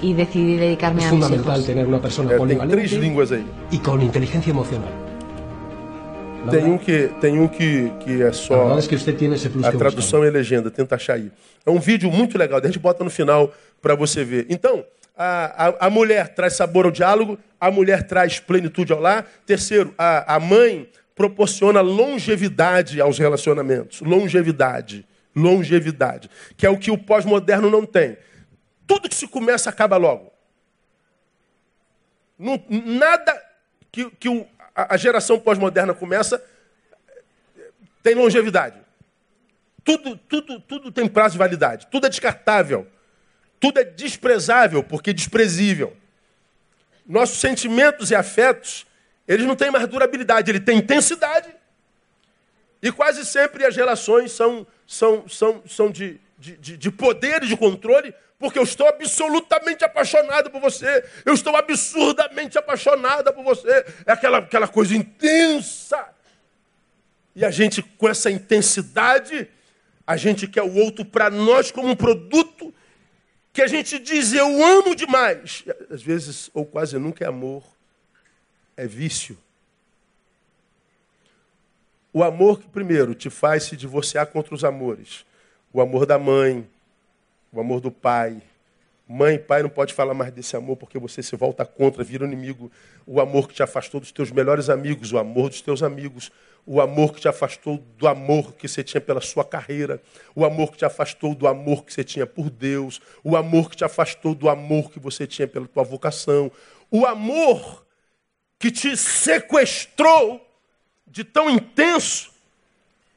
y decidí dedicarme Es a mis fundamental hijos. tener una persona É, polivalente y con inteligencia emocional. Tem um que, tem um que, que é só a tradução e legenda, tenta achar aí. É um vídeo muito legal, a gente bota no final para você ver. Então, a, a, a mulher traz sabor ao diálogo, a mulher traz plenitude ao lar. Terceiro, a, a mãe proporciona longevidade aos relacionamentos. Longevidade. Longevidade. Que é o que o pós-moderno não tem. Tudo que se começa acaba logo. Não- nada que, que o- a, geração pós-moderna começa tem longevidade. Tudo, tudo, tudo tem prazo de validade. Tudo é descartável. Tudo é desprezável, porque desprezível. Nossos sentimentos e afetos, eles não têm mais durabilidade, ele tem intensidade. E quase sempre as relações são, são, são, são de, de, de, de poder e de controle, porque eu estou absolutamente apaixonado por você. Eu estou absurdamente apaixonada por você. É aquela, aquela coisa intensa. E a gente, com essa intensidade, a gente quer o outro para nós como um produto que a gente diz eu amo demais. Às vezes, ou quase nunca é amor, é vício. O amor que, primeiro, te faz se divorciar contra os amores. O amor da mãe, o amor do pai. Mãe pai não pode falar mais desse amor porque você se volta contra, vira inimigo. O amor que te afastou dos teus melhores amigos, o amor dos teus amigos. O amor que te afastou do amor que você tinha pela sua carreira. O amor que te afastou do amor que você tinha por Deus. O amor que te afastou do amor que você tinha pela tua vocação. O amor que te sequestrou de tão intenso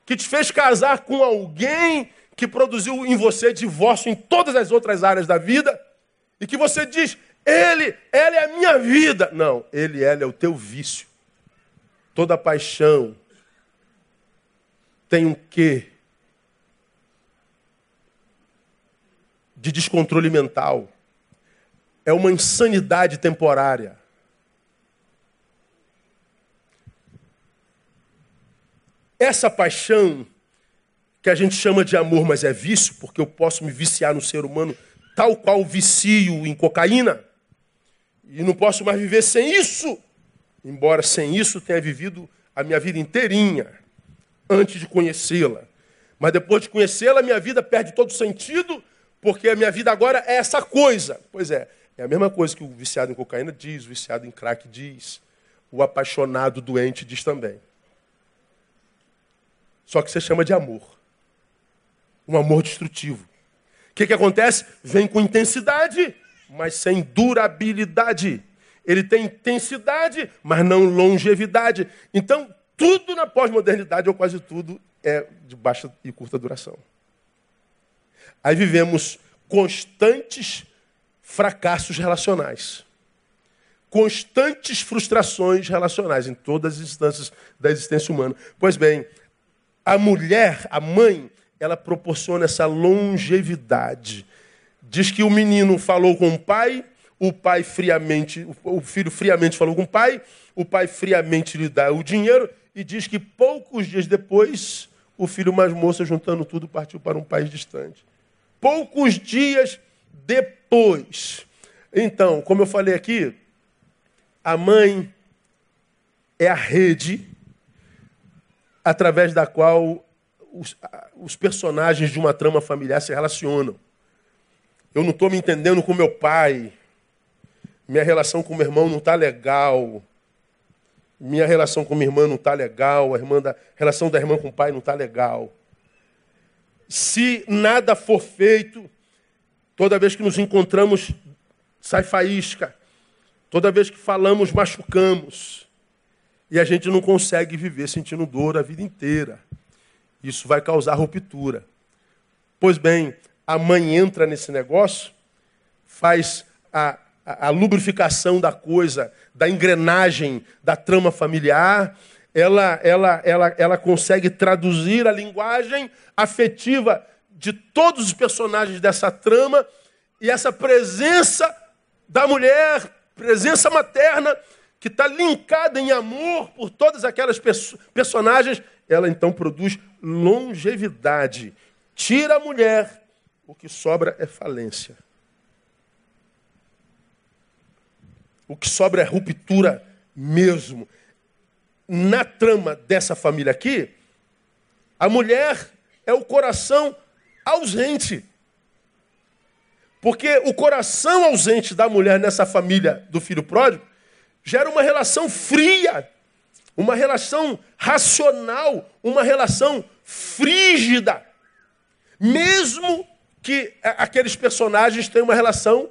que te fez casar com alguém que produziu em você divórcio em todas as outras áreas da vida e que você diz, ele, ela é a minha vida. Não, ele, ela é o teu vício. Toda paixão tem um quê de descontrole mental. É uma insanidade temporária. Essa paixão que a gente chama de amor, mas é vício, porque eu posso me viciar no ser humano tal qual vicio em cocaína, e não posso mais viver sem isso, embora sem isso tenha vivido a minha vida inteirinha antes de conhecê-la. Mas depois de conhecê-la, minha vida perde todo sentido, porque a minha vida agora é essa coisa. Pois é, é a mesma coisa que o viciado em cocaína diz, o viciado em crack diz, o apaixonado doente diz também. Só que você chama de amor. Um amor destrutivo. O que, que acontece? Vem com intensidade, mas sem durabilidade. Ele tem intensidade, mas não longevidade. Então, tudo na pós-modernidade, ou quase tudo, é de baixa e curta duração. Aí vivemos constantes fracassos relacionais. Constantes frustrações relacionais em todas as instâncias da existência humana. Pois bem, a mulher, a mãe, ela proporciona essa longevidade. Diz que o menino falou com o pai, o pai friamente, o filho friamente falou com o pai, o pai friamente lhe dá o dinheiro e diz que poucos dias depois o filho mais moço, juntando tudo, partiu para um país distante. Poucos dias depois. Então, como eu falei aqui, a mãe é a rede através da qual os, os, personagens de uma trama familiar se relacionam. Eu não estou me entendendo com meu pai, minha relação com meu irmão não está legal, minha relação com minha irmã não está legal, a irmã da, relação da irmã com o pai não está legal. Se nada for feito, toda vez que nos encontramos, sai faísca. Toda vez que falamos, machucamos. E a gente não consegue viver sentindo dor a vida inteira. Isso vai causar ruptura. Pois bem, a mãe entra nesse negócio, faz a, a, a lubrificação da coisa, da engrenagem da trama familiar, ela, ela, ela, ela consegue traduzir a linguagem afetiva de todos os personagens dessa trama e essa presença da mulher, presença materna, que está linkada em amor por todas aquelas perso personagens, ela então produz longevidade. Tira a mulher, o que sobra é falência. O que sobra é ruptura mesmo. Na trama dessa família aqui, a mulher é o coração ausente. Porque o coração ausente da mulher nessa família do filho pródigo gera uma relação fria, uma relação racional, uma relação frígida. Mesmo que aqueles personagens tenham uma relação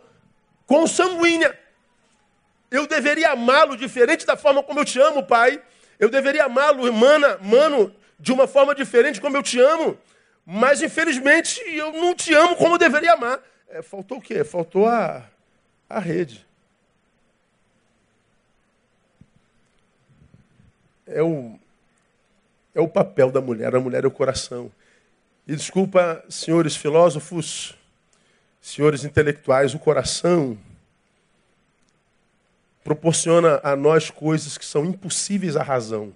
consanguínea. Eu deveria amá-lo diferente da forma como eu te amo, pai. Eu deveria amá-lo, mana, mano, de uma forma diferente como eu te amo. Mas, infelizmente, eu não te amo como eu deveria amar. É, faltou o quê? Faltou a, a rede. É o, é o papel da mulher. A mulher é o coração. E desculpa, senhores filósofos, senhores intelectuais, o coração proporciona a nós coisas que são impossíveis à razão.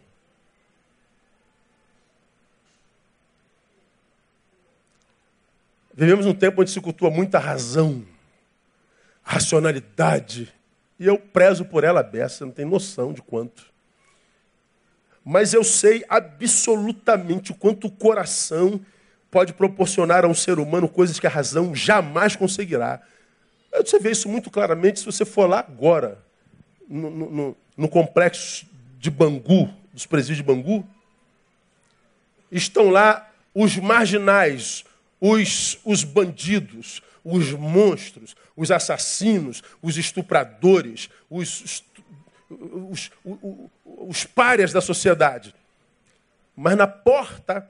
Vivemos um tempo onde se cultua muita razão, racionalidade. E eu prezo por ela beça, não tem noção de quanto. Mas eu sei absolutamente o quanto o coração pode proporcionar a um ser humano coisas que a razão jamais conseguirá. Você vê isso muito claramente se você for lá agora, no, no, no complexo de Bangu, dos presídios de Bangu. Estão lá os marginais, os, os bandidos, os monstros, os assassinos, os estupradores, os, os, os, os párias da sociedade. Mas na porta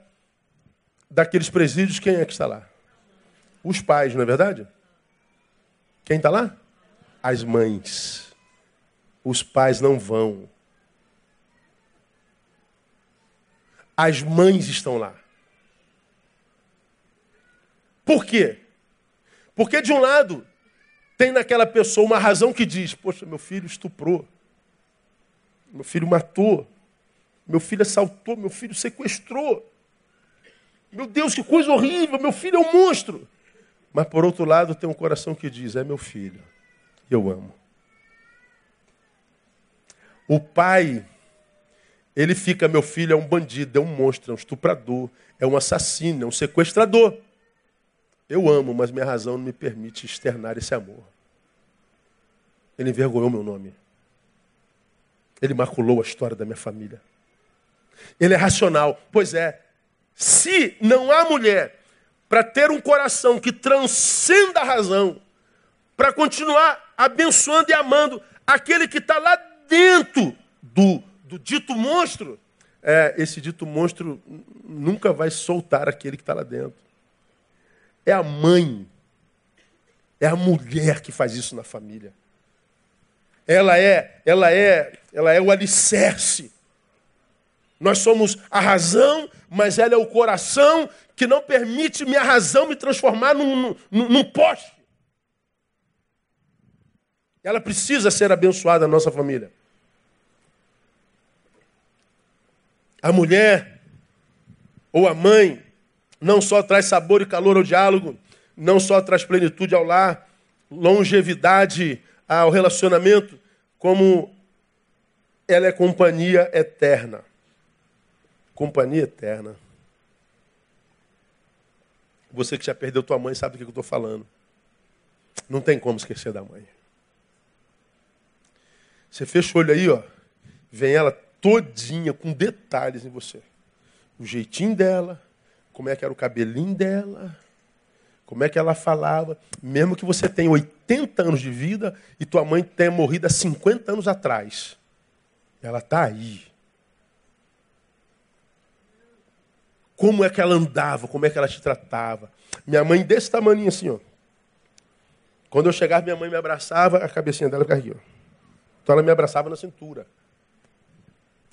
daqueles presídios, quem é que está lá? Os pais, não é verdade? Quem está lá? As mães. Os pais não vão. As mães estão lá. Por quê? Porque, de um lado, tem naquela pessoa uma razão que diz: Poxa, meu filho estuprou, meu filho matou, meu filho assaltou, meu filho sequestrou. Meu Deus, que coisa horrível, meu filho é um monstro. Mas, por outro lado, tem um coração que diz: É meu filho, eu amo. O pai, ele fica: Meu filho é um bandido, é um monstro, é um estuprador, é um assassino, é um sequestrador. Eu amo, mas minha razão não me permite externar esse amor. Ele envergonhou meu nome. Ele maculou a história da minha família. Ele é racional. Pois é, se não há mulher para ter um coração que transcenda a razão, para continuar abençoando e amando aquele que está lá dentro do, do dito monstro, é, esse dito monstro nunca vai soltar aquele que está lá dentro. É a mãe, é a mulher que faz isso na família. Ela é, ela é, ela é o alicerce. Nós somos a razão, mas ela é o coração que não permite minha razão me transformar num, num, num poste. Ela precisa ser abençoada na nossa família. A mulher ou a mãe não só traz sabor e calor ao diálogo, não só traz plenitude ao lar, longevidade ao relacionamento, como ela é companhia eterna. Companhia eterna. Você que já perdeu tua mãe sabe do que eu estou falando. Não tem como esquecer da mãe. Você fecha o olho aí, ó. Vem ela todinha, com detalhes em você. O jeitinho dela, como é que era o cabelinho dela, como é que ela falava, mesmo que você tenha 80 anos de vida e tua mãe tenha morrido há 50 anos atrás. Ela está aí. Como é que ela andava, como é que ela te tratava. Minha mãe desse tamanho assim, ó. Quando eu chegava, minha mãe me abraçava, a cabecinha dela ficava. Então ela me abraçava na cintura.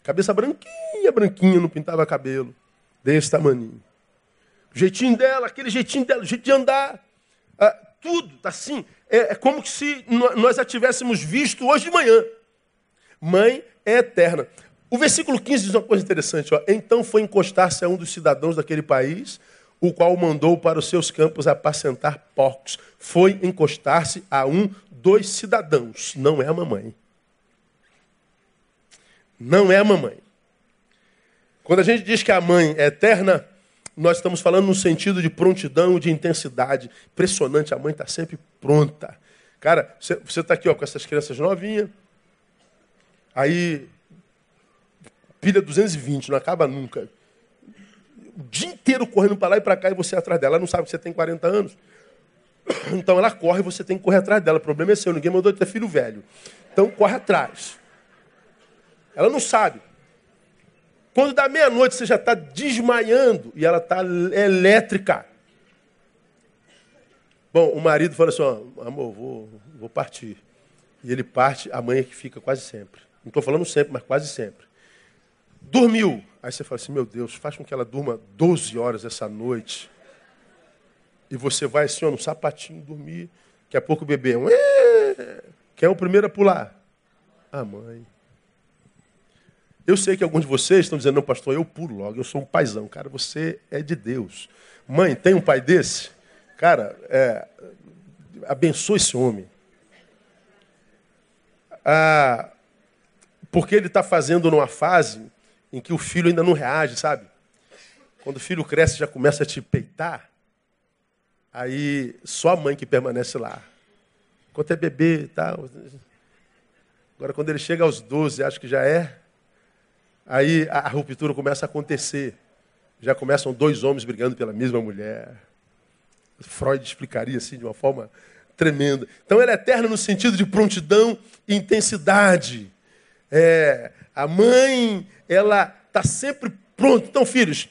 Cabeça branquinha, branquinha, não pintava cabelo. Desse tamanho. O jeitinho dela, aquele jeitinho dela, o jeito de andar. Ah, tudo, tá assim. É, é, como se nós a tivéssemos visto hoje de manhã. Mãe é eterna. O versículo 15 diz uma coisa interessante. Ó. Então foi encostar-se a um dos cidadãos daquele país, o qual mandou para os seus campos apacentar porcos. Foi encostar-se a um dos cidadãos, não é a mamãe. Não é a mamãe. Quando a gente diz que a mãe é eterna, nós estamos falando no sentido de prontidão, de intensidade. Impressionante, a mãe está sempre pronta. Cara, você está aqui ó, com essas crianças novinhas, aí pilha 220, não acaba nunca. O dia inteiro correndo para lá e para cá e você atrás dela. Ela não sabe que você tem 40 anos. [coughs] Então ela corre e você tem que correr atrás dela. O problema é seu, ninguém mandou ter filho velho. Então corre atrás. Ela não sabe. Quando dá meia-noite, você já está desmaiando e ela está elétrica. Bom, o marido fala assim: amor, vou, vou partir. E ele parte, a mãe é que fica quase sempre. Não estou falando sempre, mas quase sempre. Dormiu. Aí você fala assim: meu Deus, faz com que ela durma 12 horas essa noite. E você vai assim, ó, no sapatinho dormir. Daqui a pouco o bebê. Quem é o primeiro a pular? A mãe. Eu sei que alguns de vocês estão dizendo, não, pastor, eu pulo logo, eu sou um paizão. Cara, você é de Deus. Mãe, tem um pai desse? Cara, é, esse homem. Ah, porque ele está fazendo numa fase em que o filho ainda não reage, sabe? Quando o filho cresce já começa a te peitar, aí só a mãe que permanece lá. Enquanto é bebê e tal. Agora, quando ele chega aos 12, acho que já é Aí a ruptura começa a acontecer. Já começam dois homens brigando pela mesma mulher. Freud explicaria assim de uma forma tremenda. Então ela é eterna no sentido de prontidão e intensidade. É, a mãe, ela está sempre pronta. Então, filhos,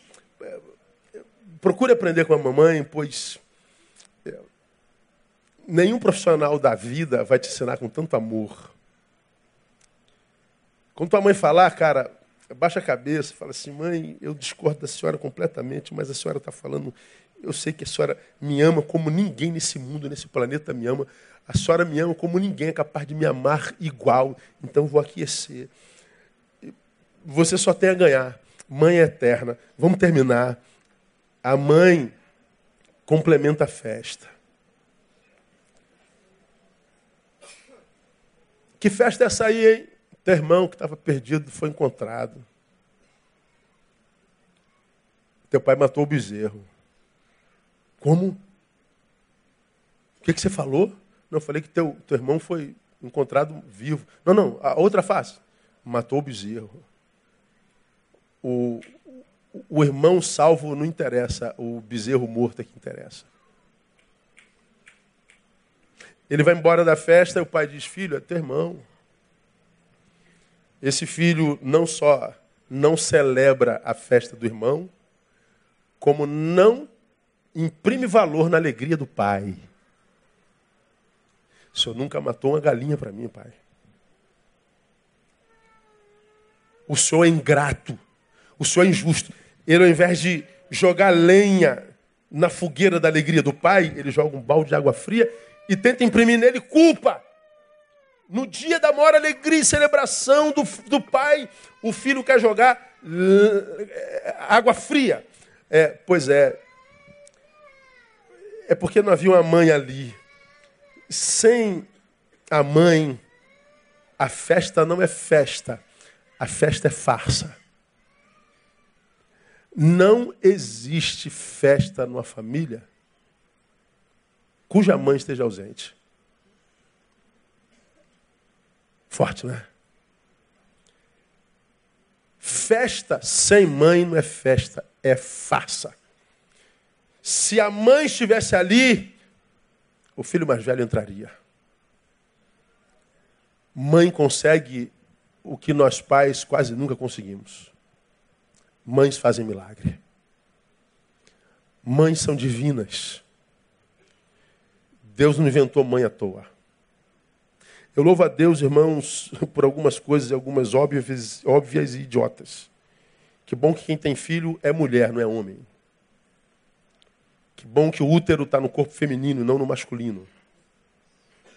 procure aprender com a mamãe, pois é, nenhum profissional da vida vai te ensinar com tanto amor. Quando tua mãe falar, cara, baixa a cabeça, fala assim, mãe, eu discordo da senhora completamente, mas a senhora está falando, eu sei que a senhora me ama como ninguém nesse mundo, nesse planeta me ama. A senhora me ama como ninguém é capaz de me amar igual, então vou aquecer. Você só tem a ganhar. Mãe eterna. Vamos terminar. A mãe complementa a festa. Que festa é essa aí, hein? Teu irmão que estava perdido foi encontrado. Teu pai matou o bezerro. Como? O que, que você falou? Não, eu falei que teu, teu irmão foi encontrado vivo. Não, não, a outra face. Matou o bezerro. O, o irmão salvo não interessa, o bezerro morto é que interessa. Ele vai embora da festa e o pai diz: Filho, é teu irmão. Esse filho não só não celebra a festa do irmão, como não imprime valor na alegria do pai. O senhor nunca matou uma galinha para mim, pai. O senhor é ingrato. O senhor é injusto. Ele, ao invés de jogar lenha na fogueira da alegria do pai, ele joga um balde de água fria e tenta imprimir nele culpa. No dia da maior alegria e celebração do, do pai, o filho quer jogar água fria. É, pois é. É porque não havia uma mãe ali. Sem a mãe, a festa não é festa, a festa é farsa. Não existe festa numa família cuja mãe esteja ausente. Forte, né? Festa sem mãe não é festa, é farsa. Se a mãe estivesse ali, o filho mais velho entraria. Mãe consegue o que nós pais quase nunca conseguimos. Mães fazem milagre. Mães são divinas. Deus não inventou mãe à toa. Eu louvo a Deus, irmãos, por algumas coisas, algumas óbvias, óbvias e idiotas. Que bom que quem tem filho é mulher, não é homem. Que bom que o útero está no corpo feminino, não no masculino.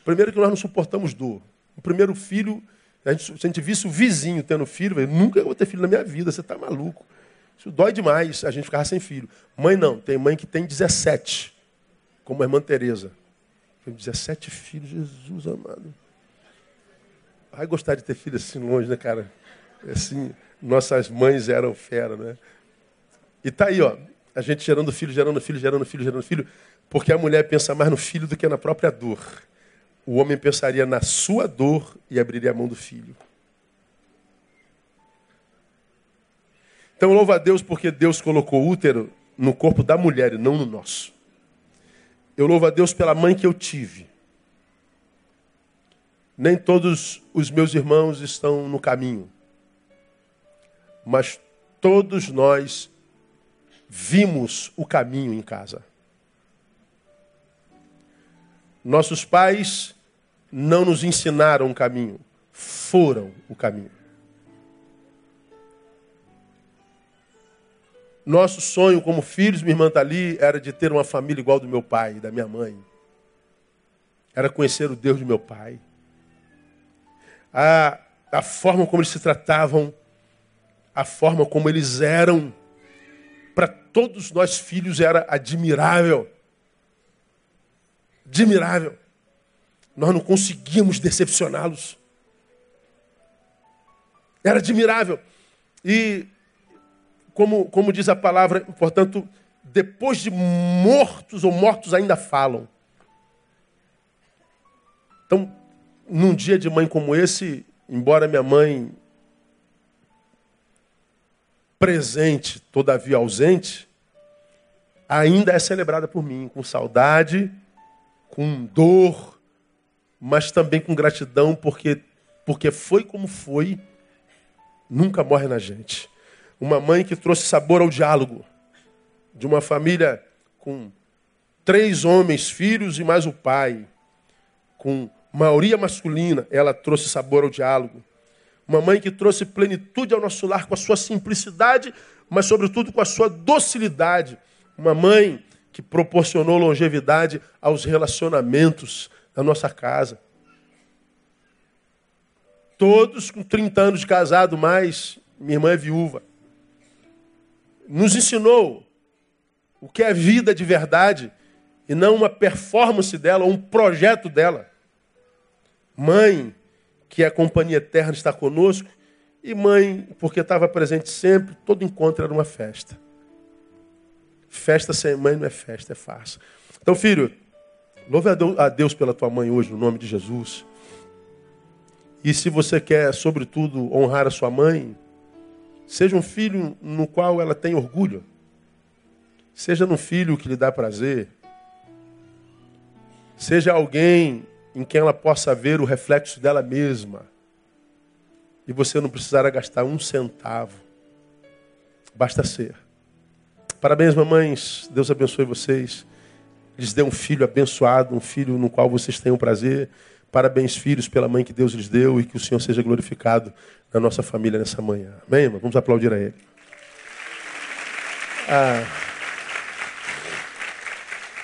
Primeiro que nós não suportamos dor. O primeiro filho, a gente, se a gente visse o vizinho tendo filho, eu nunca vou ter filho na minha vida, você está maluco. Isso dói demais, a gente ficar sem filho. Mãe não, tem mãe que tem 17, como a irmã Tereza. 17 filhos, Jesus amado. Ai, gostar de ter filho assim longe, né, cara? Assim, nossas mães eram fera, né? E tá aí, ó, a gente gerando filho, gerando filho, gerando filho, gerando filho, porque a mulher pensa mais no filho do que na própria dor. O homem pensaria na sua dor e abriria a mão do filho. Então louva a Deus porque Deus colocou útero no corpo da mulher e não no nosso. Eu louvo a Deus pela mãe que eu tive. Nem todos os meus irmãos estão no caminho. Mas todos nós vimos o caminho em casa. Nossos pais não nos ensinaram o caminho, foram o caminho. Nosso sonho como filhos, minha irmã ali, era de ter uma família igual do meu pai da minha mãe. Era conhecer o Deus do meu pai. A, a forma como eles se tratavam, a forma como eles eram, para todos nós filhos era admirável. Admirável. Nós não conseguíamos decepcioná-los. Era admirável. E como, como diz a palavra, portanto, depois de mortos ou mortos ainda falam. Então, num dia de mãe como esse, embora minha mãe presente, todavia ausente, ainda é celebrada por mim, com saudade, com dor, mas também com gratidão, porque, porque foi como foi, nunca morre na gente. Uma mãe que trouxe sabor ao diálogo. De uma família com três homens, filhos e mais o pai. Com maioria masculina, ela trouxe sabor ao diálogo. Uma mãe que trouxe plenitude ao nosso lar com a sua simplicidade, mas sobretudo com a sua docilidade. Uma mãe que proporcionou longevidade aos relacionamentos da nossa casa. Todos com 30 anos de casado, mais minha irmã é viúva nos ensinou o que é vida de verdade e não uma performance dela, um projeto dela. Mãe, que é a companhia eterna, está conosco, e mãe, porque estava presente sempre, todo encontro era uma festa. Festa sem mãe não é festa, é farsa. Então, filho, louve a Deus pela tua mãe hoje, no nome de Jesus. E se você quer, sobretudo, honrar a sua mãe, Seja um filho no qual ela tem orgulho. Seja um filho que lhe dá prazer. Seja alguém em quem ela possa ver o reflexo dela mesma. E você não precisará gastar um centavo. Basta ser. Parabéns, mamães. Deus abençoe vocês. Lhes dê um filho abençoado, um filho no qual vocês tenham prazer. Parabéns, filhos, pela mãe que Deus lhes deu e que o Senhor seja glorificado na nossa família nessa manhã. Amém, irmão? Vamos aplaudir a Ele. Ah.